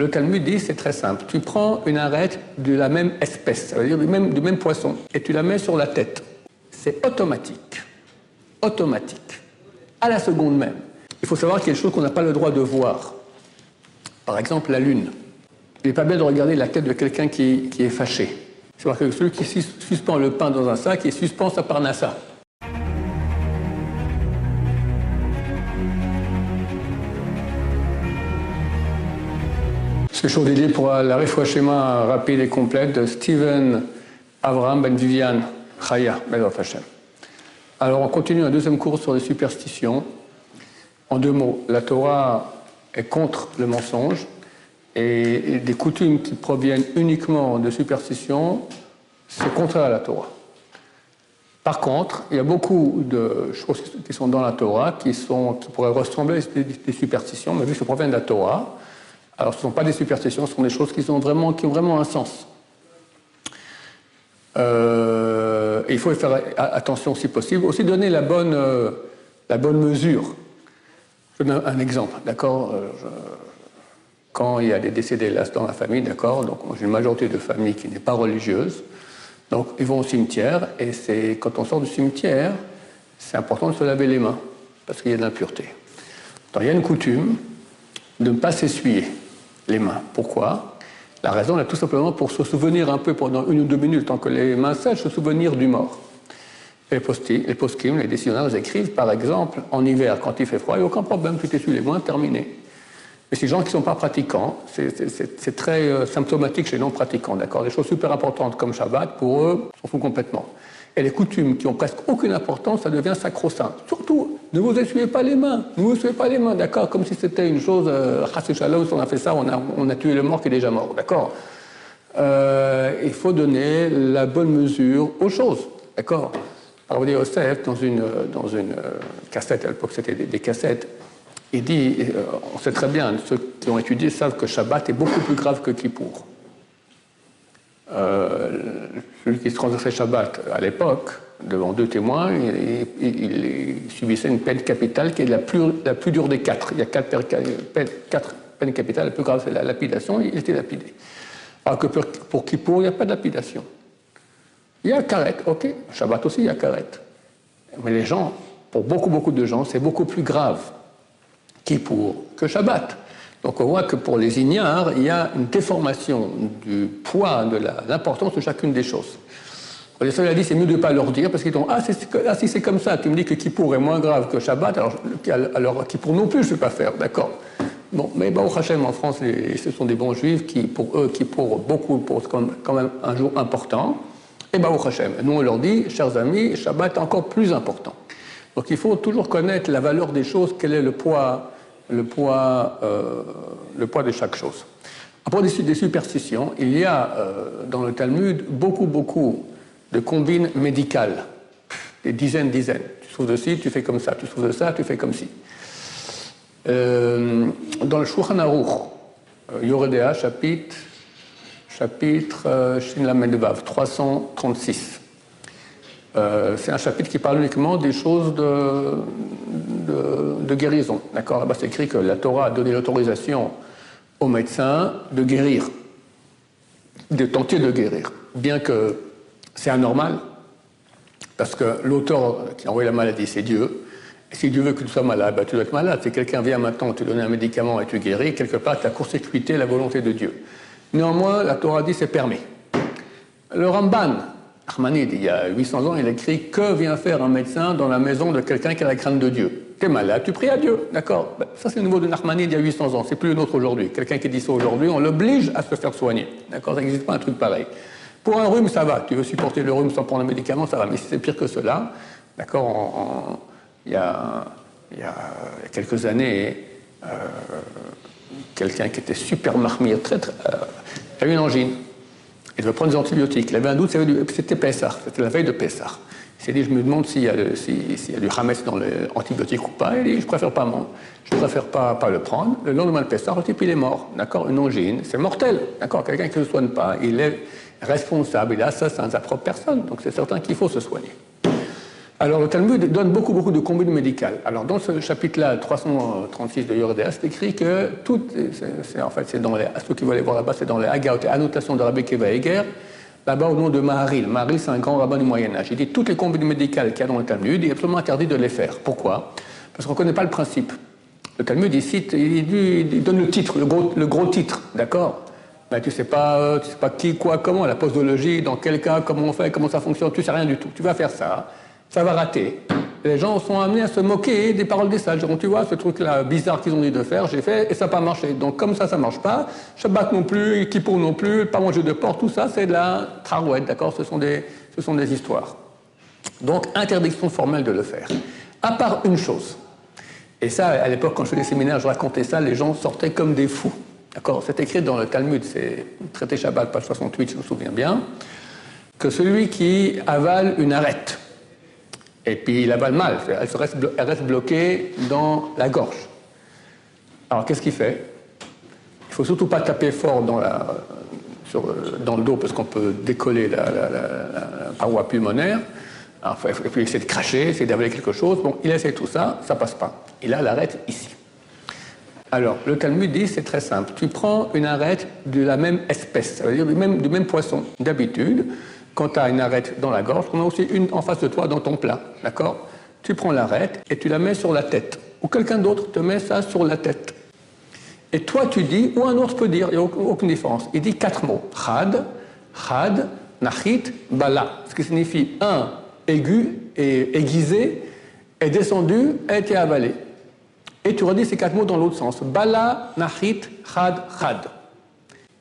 Le Talmud dit, c'est très simple. Tu prends une arête de la même espèce, ça veut dire du même, poisson, et tu la mets sur la tête. C'est automatique. Automatique. À la seconde même. Il faut savoir qu'il y a des choses qu'on n'a pas le droit de voir. Par exemple, la lune. Il n'est pas bien de regarder la tête de quelqu'un qui, est fâché. C'est que celui qui suspend le pain dans un sac, il suspend sa parnassa. Ce que je pour la schéma rapide et complète de Steven Abraham Ben Vivian Chaya Hashem. Alors on continue un deuxième cours sur les superstitions. En deux mots, la Torah est contre le mensonge et des coutumes qui proviennent uniquement de superstitions, c'est contraire à la Torah. Par contre, il y a beaucoup de choses qui sont dans la Torah qui pourraient ressembler à des superstitions, mais vu que ça provient de la Torah, alors ce ne sont pas des superstitions, ce sont des choses qui, ont vraiment, un sens. Euh, il faut faire attention si possible. Aussi donner la bonne, euh, mesure. Je donne un, exemple, d'accord euh, Quand il y a des décédés là, dans la famille, d'accord Donc j'ai une majorité de familles qui n'est pas religieuse. Donc ils vont au cimetière et c'est quand on sort du cimetière, c'est important de se laver les mains parce qu'il y a de l'impureté. il y a une coutume de ne pas s'essuyer les mains. Pourquoi? La raison est tout simplement pour se souvenir un peu pendant une ou deux minutes, tant que les mains sèchent, se souvenir du mort. les poskim, les décisionnaires écrivent, par exemple, en hiver, quand il fait froid, il n'y a aucun problème, tu t'essuies les mains, terminé. Mais ces gens qui ne sont pas pratiquants, c'est très euh, symptomatique chez les non-pratiquants, d'accord? Des choses super importantes comme Shabbat, pour eux, s'en foutent complètement. Et les coutumes qui ont presque aucune importance, ça devient sacro-saint. Surtout, ne vous essuyez pas les mains, ne vous essuyez pas les mains, d'accord? Comme si c'était une chose, euh, on a fait ça, on a, on a, tué le mort qui est déjà mort, d'accord? Euh, Il faut donner la bonne mesure aux choses, d'accord? Alors, vous dites, Osef, dans une, dans une euh, cassette, à l'époque c'était des, des, cassettes, il dit, euh, on sait très bien, ceux qui ont étudié savent que Shabbat est beaucoup plus grave que Kippour. Euh, celui qui se transgressait Shabbat à l'époque, devant deux témoins, il, subissait une peine capitale qui est la plus, la plus dure des quatre. Il y a quatre, quatre peines capitales, la plus grave c'est la lapidation, il était lapidé. Alors que pour, pour Kippour, il n'y a pas de lapidation. Il y a karet, ok, Shabbat aussi, il y a karet. Mais les gens, pour beaucoup, beaucoup de gens, c'est beaucoup plus grave Kippour que Shabbat. Donc on voit que pour les ignares, il y a une déformation du poids, de l'importance de chacune des choses. Les a dit c'est mieux de ne pas leur dire parce qu'ils disent ah, ah, si c'est comme ça, tu me dis que Kippour est moins grave que Shabbat, alors, alors Kippour non plus je ne peux pas faire, d'accord. Bon, mais au Hachem en France, ce sont des bons juifs qui, pour eux, Kippour beaucoup pour quand même un jour important. Et au Hachem, nous on leur dit, chers amis, Shabbat est encore plus important. Donc il faut toujours connaître la valeur des choses, quel est le poids le poids, euh, le poids de chaque chose. À propos des, superstitions, il y a euh, dans le Talmud beaucoup, beaucoup de combines médicales, des dizaines, dizaines. Tu trouves de ci, tu fais comme ça, tu trouves de ça, tu fais comme ci. Euh, dans le Shulchan Aruch, Yoredea, chapitre, chapitre Shin 336. Euh, c'est un chapitre qui parle uniquement des choses de, guérison. D'accord? Là-bas, c'est écrit que la Torah a donné l'autorisation aux médecins de guérir, de tenter de guérir. Bien que c'est anormal, parce que l'auteur qui a envoyé la maladie, c'est Dieu. Et si Dieu veut que tu sois malade, bah, tu dois être malade. Si quelqu'un vient maintenant te donner un médicament et tu guéris, quelque part, tu as court-circuité la volonté de Dieu. Néanmoins, la Torah dit c'est permis. Le Ramban, Ahmanid, il y a 800 ans, il écrit Que vient faire un médecin dans la maison de quelqu'un qui a la crainte de Dieu? T'es malade, tu pries à Dieu, d'accord ben, Ça, c'est le niveau de Nachmanide il y a 800 ans, c'est plus le nôtre aujourd'hui. Quelqu'un qui dit ça aujourd'hui, on l'oblige à se faire soigner, d'accord Ça n'existe pas un truc pareil. Pour un rhume, ça va, tu veux supporter le rhume sans prendre un médicament, ça va, mais si c'est pire que cela, d'accord il, y a, quelques années, euh, quelqu'un qui était super marmire, très, très, euh, a eu une angine. Il devait prendre des antibiotiques. Il avait un doute, c'était Pessah, c'était la veille de Pessah. Il s'est dit, je me demande s'il y, a du Hametz dans l'antibiotique ou pas. Il dit, je préfère pas, préfère pas, le prendre. Le lendemain de Pessah, le type, il est mort. D'accord? Une angine, c'est mortel. D'accord? Quelqu'un qui ne se soigne pas, il est responsable, il est assassin de sa propre personne. Donc c'est certain qu'il faut se soigner. Alors le Talmud donne beaucoup, beaucoup de combines médicales. Alors dans ce chapitre-là, 336 de Yordéa, c'est écrit que tout, en fait, c'est dans les, ceux qui veulent aller voir là-bas, c'est dans les Hagaot et annotations de Rabbi Keva Eger, là-bas au nom de Maharil. Maharil, c'est un grand rabbin du Moyen-Âge. Il dit toutes les combines médicales qu'il y a dans le Talmud, il est absolument interdit de les faire. Pourquoi? Parce qu'on ne connaît pas le principe. Le Talmud, il, cite, il, donne le titre, le gros, titre, d'accord? Mais tu ne sais, pas, tu sais pas qui, quoi, comment, la posologie, dans quel cas, comment on fait, comment ça fonctionne, tu ne sais rien du tout. Tu vas faire ça ça va rater. Les gens sont amenés à se moquer des paroles des sages. tu vois, ce truc-là bizarre qu'ils ont dit de faire, j'ai fait et ça n'a pas marché. Donc, comme ça, ça ne marche pas, Shabbat non plus, Kippour non plus, pas manger de porc, tout ça, c'est de la trarouette, d'accord? Ce, sont des, ce sont des histoires. Donc, interdiction formelle de le faire. À part une chose. Et ça, à l'époque, quand je faisais des séminaires, je racontais ça, les gens sortaient comme des fous. D'accord? C'est écrit dans le Talmud, c'est traité Shabbat, page 68, je me souviens bien, que celui qui avale une arête, et puis il avale mal, elle, reste, elle reste bloquée dans la gorge. Alors qu'est-ce qu'il fait? Il ne faut surtout pas taper fort dans, le dos parce qu'on peut décoller la, paroi pulmonaire. Alors, il faut, essayer de cracher, essayer d'avaler quelque chose. Bon, il essaie tout ça, ça passe pas. Il a l'arête ici. Alors, le Talmud dit, c'est très simple. Tu prends une arête de la même espèce, ça veut dire du même, du même poisson. D'habitude, quand tu as une arête dans la gorge, on a aussi une en face de toi dans ton plat. D'accord? Tu prends l'arête et tu la mets sur la tête. Ou quelqu'un d'autre te met ça sur la tête. Et toi, tu dis, ou un autre peut dire, il n'y a aucune différence. Il dit quatre mots. Chad, chad, nachit, bala. Ce qui signifie un, aigu et aiguisé, est descendu, a été avalé. Et tu redis ces quatre mots dans l'autre sens. Bala, nachit, chad, chad.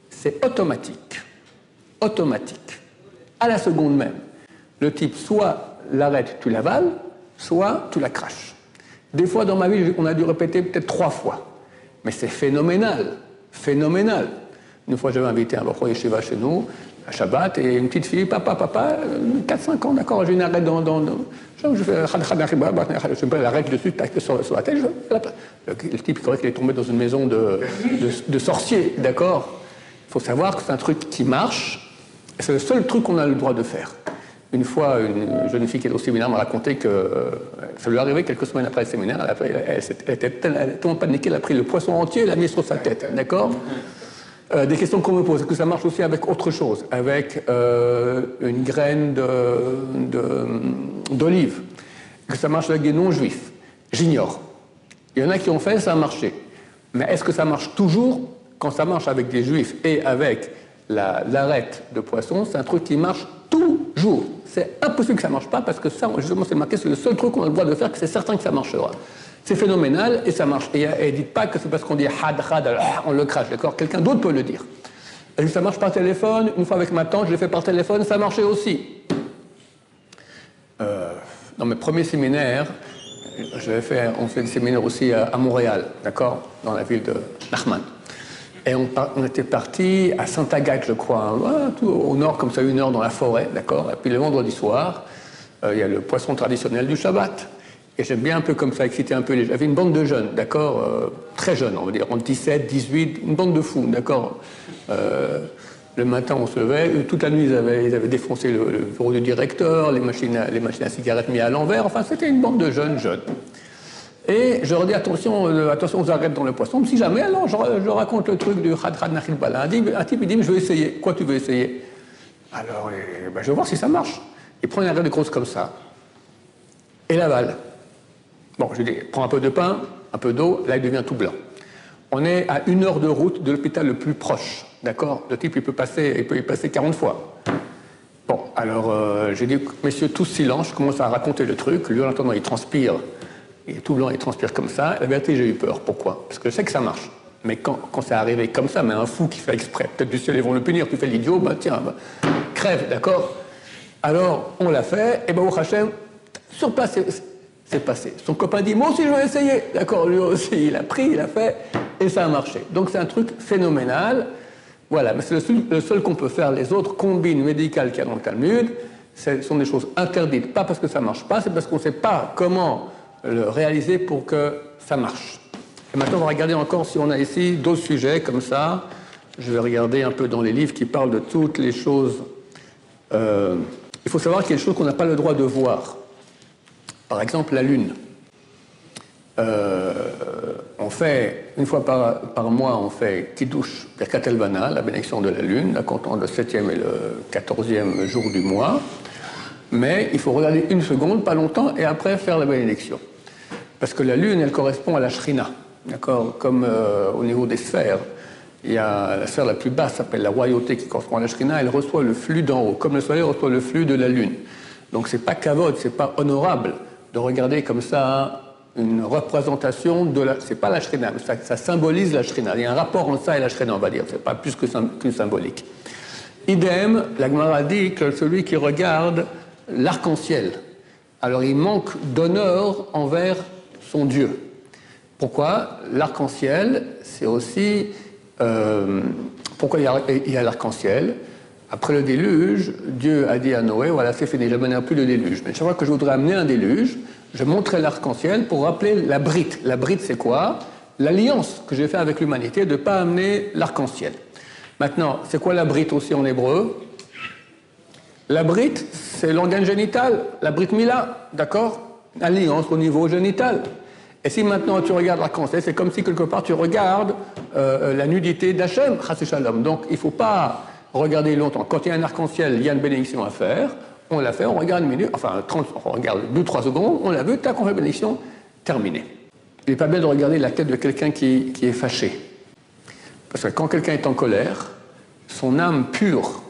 C'est automatique. Automatique à la seconde même. Le type, soit l'arrête, tu l'avales, soit tu la craches. Des fois dans ma vie, on a dû répéter peut-être trois fois. Mais c'est phénoménal, phénoménal. Une fois, j'avais invité un Bachoy Yeshiva chez nous, à Shabbat, et une petite fille, papa, papa, 4-5 ans, d'accord, j'ai une arrête dans, dans, Je fais je mets l'arrête dessus, tac, sur, sur la tête. Je, le, type, il croyait qu'il est tombé dans une maison de, de, de sorciers, d'accord Il faut savoir que c'est un truc qui marche, c'est le seul truc qu'on a le droit de faire. Une fois, une jeune fille qui était au séminaire m'a raconté que euh, ça lui est arrivé quelques semaines après le séminaire. Elle, était tellement paniquée, elle a pris le poisson entier et l'a mis sur sa tête. D'accord? Euh, Des questions qu'on me pose. Est-ce que ça marche aussi avec autre chose? Avec euh, une graine d'olive que ça marche avec des non-juifs? J'ignore. Il y en a qui ont fait, ça a marché. Mais est-ce que ça marche toujours? Quand ça marche avec des juifs et avec l'arête de poisson, c'est un truc qui marche toujours. C'est impossible que ça ne marche pas parce que ça, justement, c'est marqué, c'est le seul truc qu'on a le droit de faire, c'est certain que ça marchera. C'est phénoménal et ça marche. Et, et dites pas que c'est parce qu'on dit had, had, on le crache, d'accord? Quelqu'un d'autre peut le dire. Ça marche par téléphone. Une fois avec ma tante, je l'ai fait par téléphone, ça marchait aussi. Euh, dans mes premiers séminaires, on fait des séminaires aussi à, à Montréal, d'accord? Dans la ville de Nachman. Et on, était parti à Saint-Agathe, je crois, hein. au nord, comme ça, une heure dans la forêt, d'accord Et puis le vendredi soir, euh, il y a le poisson traditionnel du Shabbat. Et j'aime bien un peu comme ça, exciter un peu les J'avais une bande de jeunes, d'accord euh, Très jeunes, on va dire, entre 17, 18, une bande de fous, d'accord euh, Le matin, on se levait, toute la nuit, ils avaient, défoncé le, bureau du directeur, les machines, les machines à cigarettes mises à l'envers, enfin, c'était une bande de jeunes, jeunes. Et je leur dis attention, euh, attention aux arêtes dans le poisson. Si jamais, alors je, raconte le truc du Khad Khad. Un type, il dit Je vais essayer. Quoi, tu veux essayer? Alors, ben, je vais voir si ça marche. Il prend une arête grosse comme ça et l'avale. Bon, je lui dis Prends un peu de pain, un peu d'eau, là il devient tout blanc. On est à une heure de route de l'hôpital le plus proche. D'accord? Le type, il peut, passer, il peut y passer 40 fois. Bon, alors euh, j'ai dit Messieurs, tous silence. Je commence à raconter le truc. Lui, en attendant, il transpire il est tout blanc, il transpire comme ça. La vérité, j'ai eu peur. Pourquoi? Parce que je sais que ça marche. Mais quand, quand c'est arrivé comme ça, mais un fou qui fait exprès, peut-être du ciel, ils vont le punir, tu fais l'idiot, bah tiens, bah, crève, d'accord? Alors, on l'a fait, et ben au Hachem, sur place, c'est passé. Son copain dit, moi aussi je vais essayer. D'accord, lui aussi, il a pris, il a fait, et ça a marché. Donc c'est un truc phénoménal. Voilà, mais c'est le seul, qu'on peut faire. Les autres combines médicales qu'il y a dans le Talmud, ce sont des choses interdites. Pas parce que ça marche pas, c'est parce qu'on ne sait pas comment le réaliser pour que ça marche. Et maintenant, on va regarder encore si on a ici d'autres sujets comme ça. Je vais regarder un peu dans les livres qui parlent de toutes les choses. Euh, il faut savoir qu'il y a des choses qu'on n'a pas le droit de voir. Par exemple, la lune. Euh, on fait, une fois par, mois, on fait Kiddush Birkat Elvana, la bénédiction de la lune, la comptant le 7e et le 14e jour du mois. Mais il faut regarder une seconde, pas longtemps, et après faire la bénédiction. Parce que la lune, elle correspond à la Shrina. D'accord Comme euh, au niveau des sphères, il y a la sphère la plus basse, s'appelle la royauté, qui correspond à la Shrina, elle reçoit le flux d'en haut, comme le soleil reçoit le flux de la lune. Donc c'est pas kavod, c'est pas honorable de regarder comme ça une représentation de la. C'est pas la Shrina, mais ça, symbolise la Shrina. Il y a un rapport entre ça et la Shrina, on va dire. C'est pas plus qu'une symbolique. Idem, la Gemara dit que celui qui regarde l'arc-en-ciel, alors il manque d'honneur envers son Dieu. Pourquoi L'arc-en-ciel, c'est aussi. Euh, pourquoi il y a, l'arc-en-ciel? Après le déluge, Dieu a dit à Noé voilà, c'est fini, je n'amènerai plus le déluge. Mais chaque fois que je voudrais amener un déluge, je montrais l'arc-en-ciel pour rappeler la brite. La brite, c'est quoi? L'alliance que j'ai faite avec l'humanité de ne pas amener l'arc-en-ciel. Maintenant, c'est quoi la brite aussi en hébreu? La brite, c'est l'organe génital, la brite mila, d'accord? Alliance au niveau génital. Et si maintenant tu regardes l'arc-en-ciel, c'est comme si quelque part tu regardes euh, la nudité d'Hachem, shalom. Donc il ne faut pas regarder longtemps. Quand il y a un arc-en-ciel, il y a une bénédiction à faire. On l'a fait, on regarde une minute, enfin 30, on regarde 2-3 secondes, on l'a vu, tac, on fait bénédiction, terminé. Il n'est pas bien de regarder la tête de quelqu'un qui, qui est fâché. Parce que quand quelqu'un est en colère, son âme pure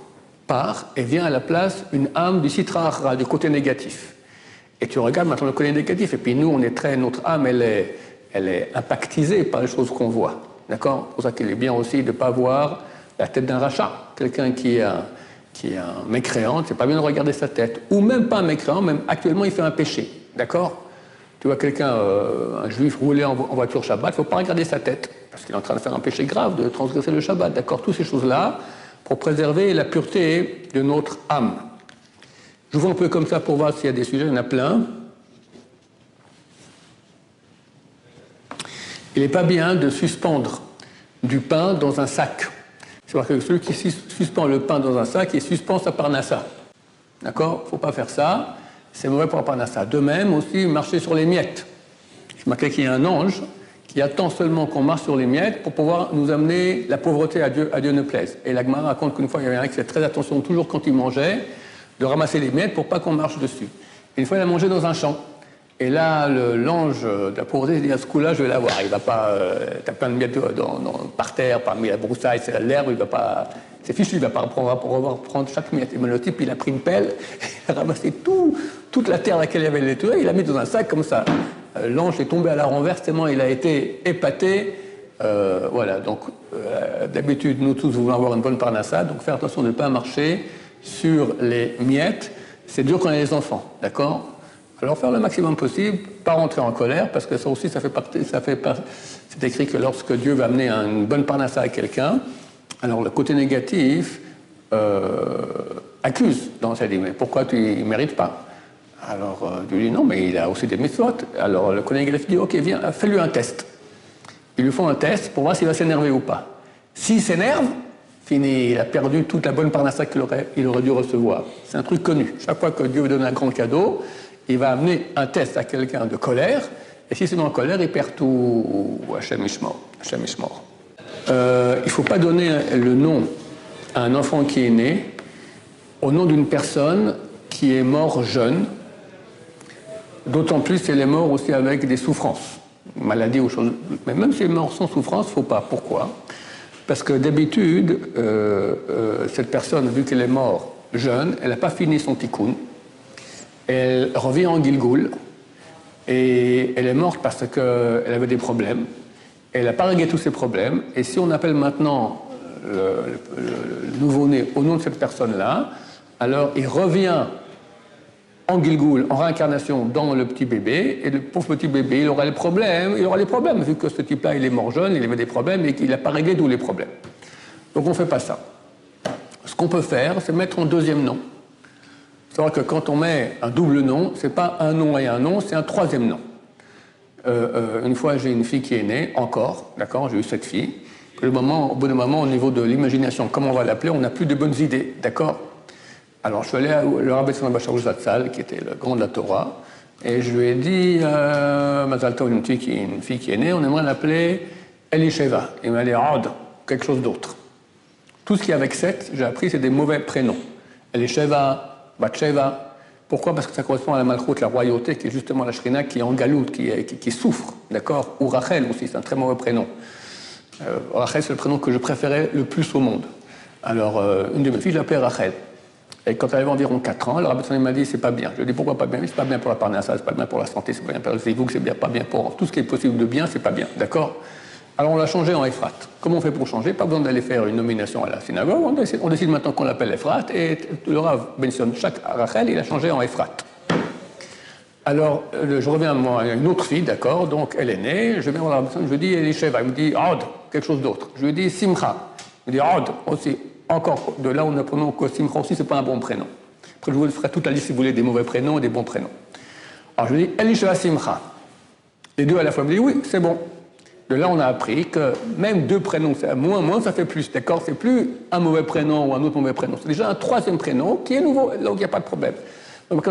part et vient à la place une âme du citra du côté négatif. Et tu regardes maintenant le côté négatif. Et puis nous, on est très, notre âme, elle est, elle est impactisée par les choses qu'on voit. D'accord? C'est pour ça qu'il est bien aussi de ne pas voir la tête d'un rachat. Quelqu'un qui est un, qui est un mécréant, c'est pas bien de regarder sa tête. Ou même pas un mécréant, même actuellement, il fait un péché. D'accord? Tu vois quelqu'un, euh, un juif rouler en, voiture Shabbat, il faut pas regarder sa tête. Parce qu'il est en train de faire un péché grave, de transgresser le Shabbat. D'accord? Toutes ces choses-là, pour préserver la pureté de notre âme. Je vois un peu comme ça pour voir s'il y a des sujets, il y en a plein. Il n'est pas bien de suspendre du pain dans un sac. C'est-à-dire que celui qui suspend le pain dans un sac, il suspend sa parnassa. D'accord? Il ne faut pas faire ça. C'est mauvais pour la parnassa. De même aussi, marcher sur les miettes. Je marquais qu'il y a un ange qui attend seulement qu'on marche sur les miettes pour pouvoir nous amener la pauvreté à Dieu, à Dieu ne plaise. Et la raconte qu'une fois, il y avait un qui faisait très attention toujours quand il mangeait de ramasser les miettes pour pas qu'on marche dessus. une fois, il a mangé dans un champ. Et là, l'ange de la pauvreté dit à ce coup-là, je vais l'avoir. Il va pas. Euh, as plein de miettes dans, par terre, parmi la broussaille, c'est l'herbe, il va pas. C'est fichu, il va pas reprendre, prendre chaque miette. Et le type, il a pris une pelle, il a ramassé tout, toute la terre à laquelle il avait les il l'a mis dans un sac comme ça. Euh, l'ange est tombé à la renverse tellement il a été épaté. Euh, voilà, donc euh, d'habitude, nous tous voulons avoir une bonne parnassa, donc faire attention de ne pas marcher sur les miettes, c'est dur quand on a des enfants, d'accord? Alors faire le maximum possible, pas rentrer en colère, parce que ça aussi, ça fait partie, c'est écrit que lorsque Dieu va amener une bonne parnassa à quelqu'un, alors le côté négatif euh, accuse dans sa dit, mais pourquoi tu ne mérites pas? Alors euh, Dieu dit non, mais il a aussi des méthodes. Alors le négatif dit, ok, viens, fais-lui un test. Ils lui font un test pour voir s'il va s'énerver ou pas. S'il s'énerve, il a perdu toute la bonne parnassa qu'il aurait, dû recevoir. C'est un truc connu. Chaque fois que Dieu veut donner un grand cadeau, il va amener un test à quelqu'un de colère, et si c'est en colère, il perd tout. Hachem mort. Euh, il ne faut pas donner le nom à un enfant qui est né au nom d'une personne qui est mort jeune, d'autant plus si elle est morte aussi avec des souffrances, maladie ou choses. Mais même si elle est morte sans souffrance, il ne faut pas. Pourquoi? Parce que d'habitude, euh, euh, cette personne, vu qu'elle est morte jeune, elle n'a pas fini son tikkun. Elle revient en Gilgoul et elle est morte parce qu'elle avait des problèmes. Elle n'a pas réglé tous ses problèmes. Et si on appelle maintenant le nouveau-né au nom de cette personne-là, alors il revient en Gilgoul, en réincarnation dans le petit bébé, et le pauvre petit bébé, il aura les problèmes, il aura les problèmes, vu que ce type-là, il est mort jeune, il avait des problèmes et qu'il n'a pas réglé tous les problèmes. Donc on ne fait pas ça. Ce qu'on peut faire, c'est mettre un deuxième nom. Vrai que quand on met un double nom, c'est pas un nom et un nom, c'est un troisième nom. Euh, euh, une fois, j'ai une fille qui est née, encore, d'accord, j'ai eu cette fille. Moment, au bout d'un moment, au niveau de l'imagination, comment on va l'appeler, on n'a plus de bonnes idées, d'accord? Alors je suis allé à le Rabbi Bachar Zatzal, qui était le grand de la Torah, Et je lui ai dit, euh, qui, une fille qui est née, on aimerait l'appeler Elisheva. Il m'a dit, Rod, quelque chose d'autre. Tout ce qui est avec 7, j'ai appris, c'est des mauvais prénoms. Elisheva, Batsheva. Pourquoi? Parce que ça correspond à la malchoute, la royauté, qui est justement la shrina qui est en galoute, qui, souffre, d'accord? Ou Rachel aussi, c'est un très mauvais prénom. Euh, Rachel, c'est le prénom que je préférais le plus au monde. Alors, euh, une de mes filles, je Rachel. Et quand elle avait environ 4 ans, le rabbi m'a dit c'est pas bien. Je lui ai dit pourquoi pas bien? C'est pas bien pour la parnassa, c'est pas bien pour la santé, c'est pas bien pour le que c'est bien, pas bien pour tout ce qui est possible de bien, c'est pas bien. D'accord? Alors on l'a changé en Ephrat. Comment on fait pour changer? Pas besoin d'aller faire une nomination à la synagogue. On décide, maintenant qu'on l'appelle Ephrat et le Rav mentionne chaque Rachel, il a changé en Ephrat. Alors, euh, je reviens à une autre fille, d'accord, donc elle est née, je viens voir la je lui dis Elisheva, il me dit Od, quelque chose d'autre. Je lui dis Simcha, il me dit Od aussi, encore, de là où nous apprenons que Simcha aussi, ce n'est pas un bon prénom. Après, je vous ferai toute la liste, si vous voulez, des mauvais prénoms et des bons prénoms. Alors, je dis Elisheva Simcha. Les deux à la fois me disent Oui, c'est bon. De là, on a appris que même deux prénoms, moins, moins, ça fait plus, d'accord? C'est plus un mauvais prénom ou un autre mauvais prénom. C'est déjà un troisième prénom qui est nouveau, donc il n'y a pas de problème. Donc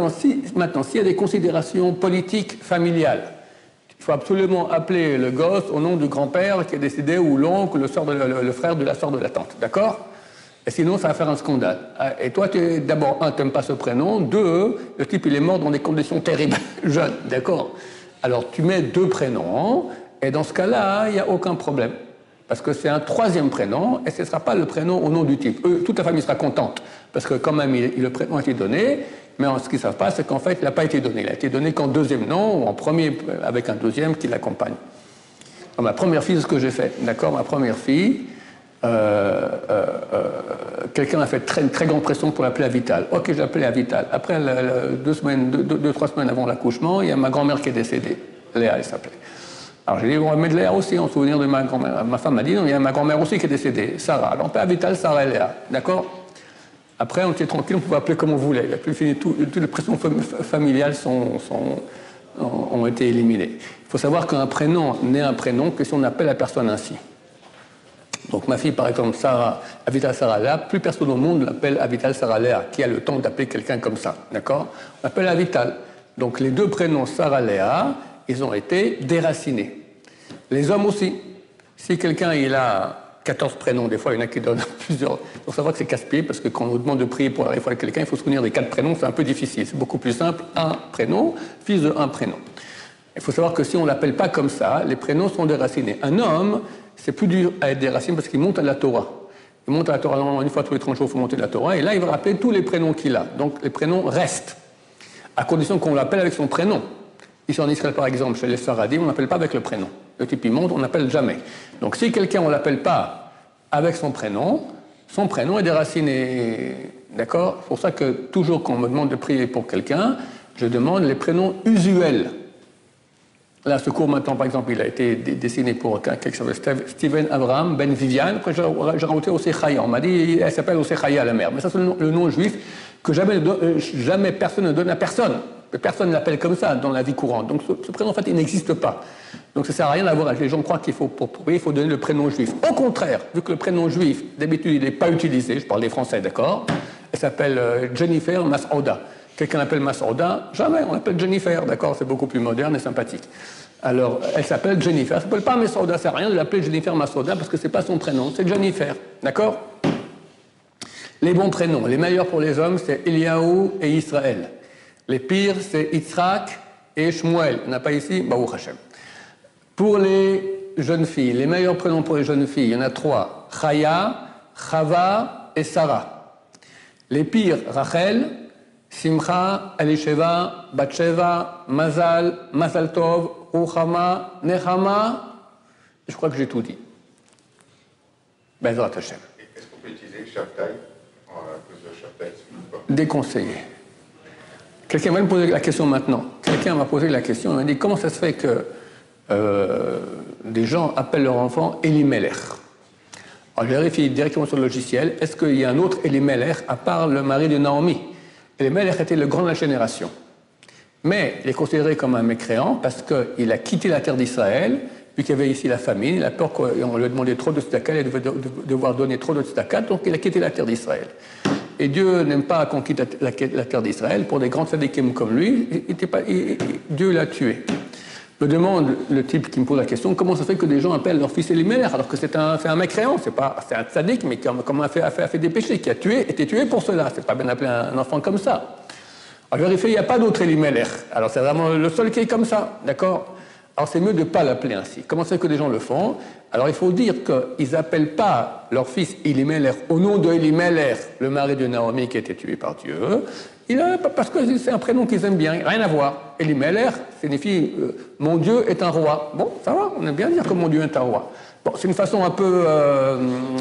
maintenant, s'il y a des considérations politiques familiales, il faut absolument appeler le gosse au nom du grand-père qui est décédé ou l'oncle, le, le, frère de la soeur de la tante. D'accord? Et sinon, ça va faire un scandale. Ah, et toi, d'abord, un, tu n'aimes pas ce prénom. Deux, le type, il est mort dans des conditions terribles, jeune. D'accord Alors, tu mets deux prénoms, et dans ce cas-là, il n'y a aucun problème. Parce que c'est un troisième prénom, et ce ne sera pas le prénom au nom du type. toute la famille sera contente, parce que quand même, le prénom a été donné, mais ce qu'ils ne savent pas, c'est qu'en fait, il n'a pas été donné. Il a été donné qu'en deuxième nom, ou en premier avec un deuxième qui l'accompagne. Ma première fille, c'est ce que j'ai fait. D'accord Ma première fille, euh, euh, euh, quelqu'un a fait très, très grande pression pour l'appeler à Vital. Ok, j'ai appelé à Vital. Après, deux, semaines, deux, trois semaines avant l'accouchement, il y a ma grand-mère qui est décédée. Léa, elle s'appelait. Alors j'ai dit, on va mettre Léa aussi en souvenir de ma grand-mère. Ma femme m'a dit, non, il y a ma grand-mère aussi qui est décédée, Sarah. Alors on peut à Vital, Sarah et Léa. D'accord? Après, on était tranquille, on pouvait appeler comme on voulait. toutes les pressions familiales ont été éliminées. Il faut savoir qu'un prénom n'est un prénom que si on appelle la personne ainsi. Donc ma fille, par exemple, Sarah, Avital Sarah Léa, plus personne au monde l'appelle Avital Sarah Léa, qui a le temps d'appeler quelqu'un comme ça. D'accord? On appelle Avital. Donc les deux prénoms Sarah Léa, ils ont été déracinés. Les hommes aussi. Si quelqu'un il a 14 prénoms. Des fois, il y en a qui donnent plusieurs. Il faut savoir que c'est casse-pied parce que quand on demande de prier pour arriver à quelqu'un, il faut se souvenir des quatre prénoms. C'est un peu difficile. C'est beaucoup plus simple. Un prénom, fils de un prénom. Il faut savoir que si on ne l'appelle pas comme ça, les prénoms sont déracinés. Un homme, c'est plus dur à être déraciné parce qu'il monte à la Torah. Il monte à la Torah, normalement, une fois tous les 30 jours, il faut monter à la Torah. Et là, il va rappeler tous les prénoms qu'il a. Donc, les prénoms restent, à condition qu'on l'appelle avec son prénom. Ici en Israël, par exemple, chez les Faradim, on n'appelle pas avec le prénom. Le type, il monte, on n'appelle jamais. Donc si quelqu'un, on ne l'appelle pas avec son prénom, son prénom est déraciné. D'accord? C'est pour ça que toujours quand on me demande de prier pour quelqu'un, je demande les prénoms usuels. Là, ce cours maintenant, par exemple, il a été dessiné pour quelqu'un qui s'appelle Steven Abraham Ben Viviane. Après, j'ai rajouté Osechaya. On m'a dit, elle s'appelle Osechaya, la mère. Mais ça, c'est le, nom juif que jamais, euh, jamais personne ne donne à personne. Personne ne l'appelle comme ça dans la vie courante. Donc ce, prénom, en fait, il n'existe pas. Donc ça ne sert à rien d'avoir. Les gens croient qu'il faut, pour il faut donner le prénom juif. Au contraire, vu que le prénom juif, d'habitude, il n'est pas utilisé, je parle des Français, d'accord? Elle s'appelle euh, Jennifer Masouda. Quelqu'un l'appelle Masouda Jamais, on l'appelle Jennifer, d'accord C'est beaucoup plus moderne et sympathique. Alors, elle s'appelle Jennifer. Elle s'appelle pas Masouda, ça sert à rien de l'appeler Jennifer Masouda parce que ce n'est pas son prénom, c'est Jennifer, d'accord? Les bons prénoms, les meilleurs pour les hommes, c'est Eliaou et Israël. Les pires, c'est Yitzhak et Shmuel. On n'a pas ici Baruch Hashem. Pour les jeunes filles, les meilleurs prénoms pour les jeunes filles, il y en a trois Chaya, Chava et Sarah. Les pires, Rachel, Simcha, Elisheva, Batsheva, Mazal, Mazal Tov, Ruchama, Nechama. Je crois que j'ai tout dit. Bezrat Hashem. Est-ce qu'on peut utiliser Shabtai Shabtai Déconseillé. Quelqu'un va me poser la question maintenant. Quelqu'un m'a posé la question, il m'a dit comment ça se fait que euh, des gens appellent leur enfant Elimelech? Alors je vérifie directement sur le logiciel, est-ce qu'il y a un autre Elimelech à part le mari de Naomi? Elimelech était le grand de la génération. Mais il est considéré comme un mécréant parce qu'il a quitté la terre d'Israël, vu qu'il y avait ici la famine, il a peur qu'on lui ait demandé trop de tzedakah, il devait devoir donner trop de tzedakah, donc il a quitté la terre d'Israël. Et Dieu n'aime pas qu'on quitte la, terre d'Israël. Pour des grands tzadikim comme lui, Dieu l'a tué. Me demande le type qui me pose la question comment ça fait que des gens appellent leur fils Elimelech alors que c'est un, un mécréant, c'est pas c'est un tzadik, mais a fait, a, fait, a fait, des péchés, qui a tué, été tué pour cela. C'est pas bien d'appeler un enfant comme ça. Alors vérifier, il n'y a pas d'autre Elimelech. Alors c'est vraiment le seul qui est comme ça, d'accord? Alors c'est mieux de ne pas l'appeler ainsi. Comment c'est que des gens le font? Alors il faut dire qu'ils n'appellent pas leur fils Elimelech au nom de Elimelech, le mari de Naomi qui a été tué par Dieu. Il a, parce que c'est un prénom qu'ils aiment bien, rien à voir. Elimelech signifie euh, mon Dieu est un roi. Bon, ça va, on aime bien dire que mon Dieu est un roi. Bon, c'est une façon un peu euh,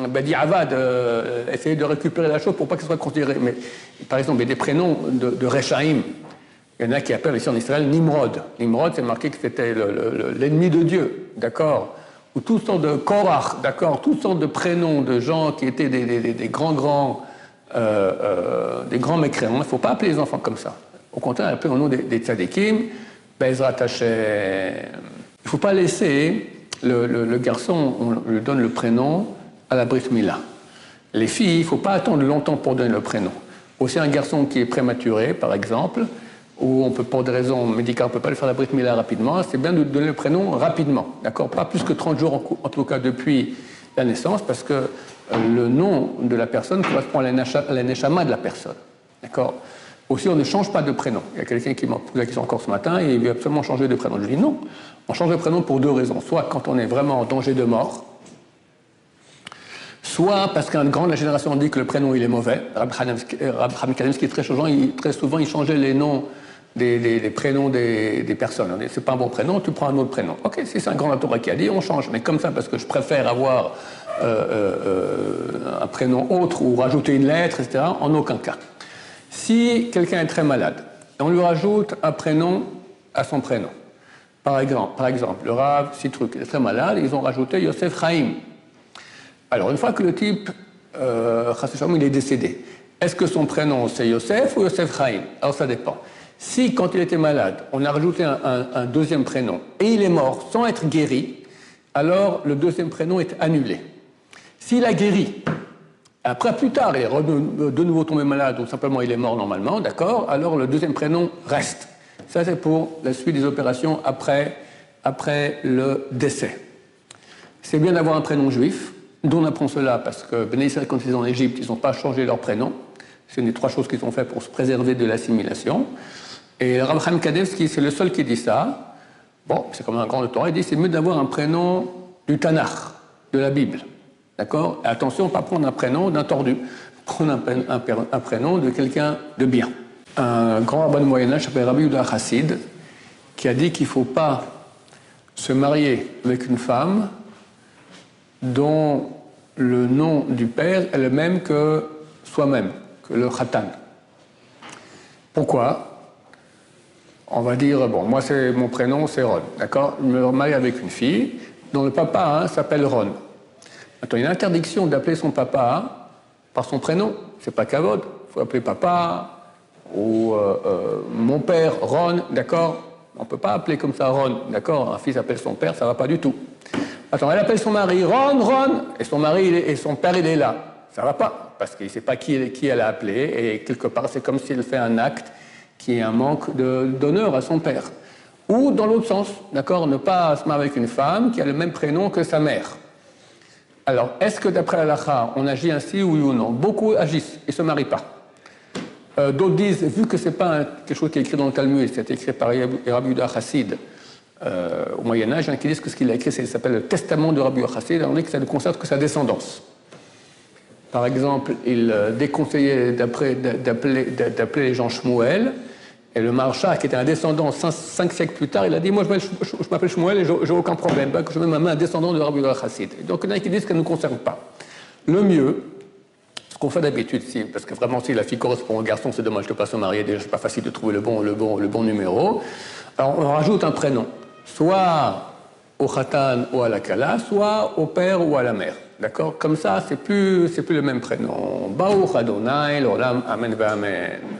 ben, d'Avad, euh, essayer de récupérer la chose pour pas que ce soit considéré. Mais par exemple, il y a des prénoms de, Rechaim. Il y en a qui appellent ici en Israël Nimrod. Nimrod, c'est marqué que c'était l'ennemi de Dieu, d'accord? Ou toutes sortes de Korach, d'accord? Toutes sortes de prénoms de gens qui étaient des, des, des grands, grands euh, euh, des grands mécréants. Il ne faut pas appeler les enfants comme ça. Au contraire, nom des, des tzadikim, Bezrat. Il ne faut pas laisser le, garçon, on lui donne le prénom à la brit mila. Les filles, il ne faut pas attendre longtemps pour donner le prénom. Aussi un garçon qui est prématuré, par exemple, où on peut, pour des raisons médicales, on ne peut pas lui faire la brit mila rapidement, c'est bien de donner le prénom rapidement, d'accord? Pas plus que 30 jours, en, tout cas depuis la naissance, parce que le nom de la personne correspond à la neshama de la personne. D'accord? Aussi, on ne change pas de prénom. Il y a quelqu'un qui m'a posé la question encore ce matin et il veut absolument changer de prénom. Je dis non. On change de prénom pour deux raisons. Soit quand on est vraiment en danger de mort, soit parce qu'un grand de la génération dit que le prénom il est mauvais. Rab qui est très souvent, il, très souvent, il changeait les noms des, prénoms des, personnes. C'est pas un bon prénom, tu prends un autre prénom. Ok, si c'est un grand Torah qui a dit, on change. Mais comme ça, parce que je préfère avoir euh, euh, euh, un prénom autre ou rajouter une lettre, etc., en aucun cas. Si quelqu'un est très malade, on lui rajoute un prénom à son prénom. Par exemple, par exemple le Rav Citruc est très malade, ils ont rajouté Yosef Chaim. Alors, une fois que le type, euh, il est décédé, est-ce que son prénom c'est Yosef ou Yosef Chaim? Alors, ça dépend. Si, quand il était malade, on a rajouté un, deuxième prénom et il est mort sans être guéri, alors le deuxième prénom est annulé. S'il a guéri, après plus tard, il de nouveau tombé malade ou simplement il est mort normalement, d'accord, alors le deuxième prénom reste. Ça, c'est pour la suite des opérations après, le décès. C'est bien d'avoir un prénom juif. D'où on apprend cela Parce que Israël, quand ils sont en Égypte, ils n'ont pas changé leur prénom. C'est une des trois choses qu'ils ont fait pour se préserver de l'assimilation. Et Rav Chaim Kadevski, c'est le seul qui dit ça. Bon, c'est comme un grand auteur, il dit c'est mieux d'avoir un prénom du Tanakh, de la Bible. D'accord Attention, pas prendre un prénom d'un tordu. Prendre un, prénom de quelqu'un de bien. Un grand rabbin de Moyen-Âge s'appelle Rabbi Yudah Hassid, qui a dit qu'il ne faut pas se marier avec une femme dont le nom du père est le même que soi-même, que le khatan. Pourquoi? On va dire, bon, moi, c'est mon prénom, c'est Ron, d'accord? Je me marie avec une fille dont le papa hein, s'appelle Ron. Maintenant, il y a une interdiction d'appeler son papa par son prénom. C'est pas Kavod. Il faut appeler papa ou euh, euh, mon père, Ron, d'accord? On ne peut pas appeler comme ça Ron, d'accord? Un fils appelle son père, ça va pas du tout. Attends, elle appelle son mari Ron, Ron, et son mari et son père, il est là. Ça va pas, parce qu'il ne sait pas qui, qui elle a appelé, et quelque part, c'est comme s'il fait un acte qui est un manque d'honneur à son père. Ou dans l'autre sens, d'accord, ne pas se marier avec une femme qui a le même prénom que sa mère. Alors, est-ce que d'après l'Alacha, on agit ainsi, oui ou non? Beaucoup agissent et ne se marient pas. Euh, d'autres disent, vu que ce n'est pas quelque chose qui est écrit dans le Talmud, c'est écrit par Rabbi Yudah Chassid euh, au Moyen-Âge, a qui disent que ce qu'il a écrit, ça s'appelle le testament de Rabbi Yudah Chassid, on dit que ça ne concerne que sa descendance. Par exemple, il euh, déconseillait d'appeler les gens Shmuel, et le Marsha, qui était un descendant cinq, siècles plus tard, il a dit Moi, je m'appelle Shmuel et j'ai aucun problème, que je mets ma main un descendant de Rabbi Chassid. Donc, il y en a qui disent qu'elle ne nous concerne pas. Le mieux, ce qu'on fait d'habitude, parce que vraiment, si la fille correspond au garçon, c'est dommage de ne pas se marier, déjà, c'est pas facile de trouver le bon, le, bon, numéro. Alors, on rajoute un prénom, soit au khatan ou à la kala, soit au père ou à la mère. D'accord? Comme ça, c'est plus, plus le même prénom. Baruch Adonai, l'olam, amen, amen.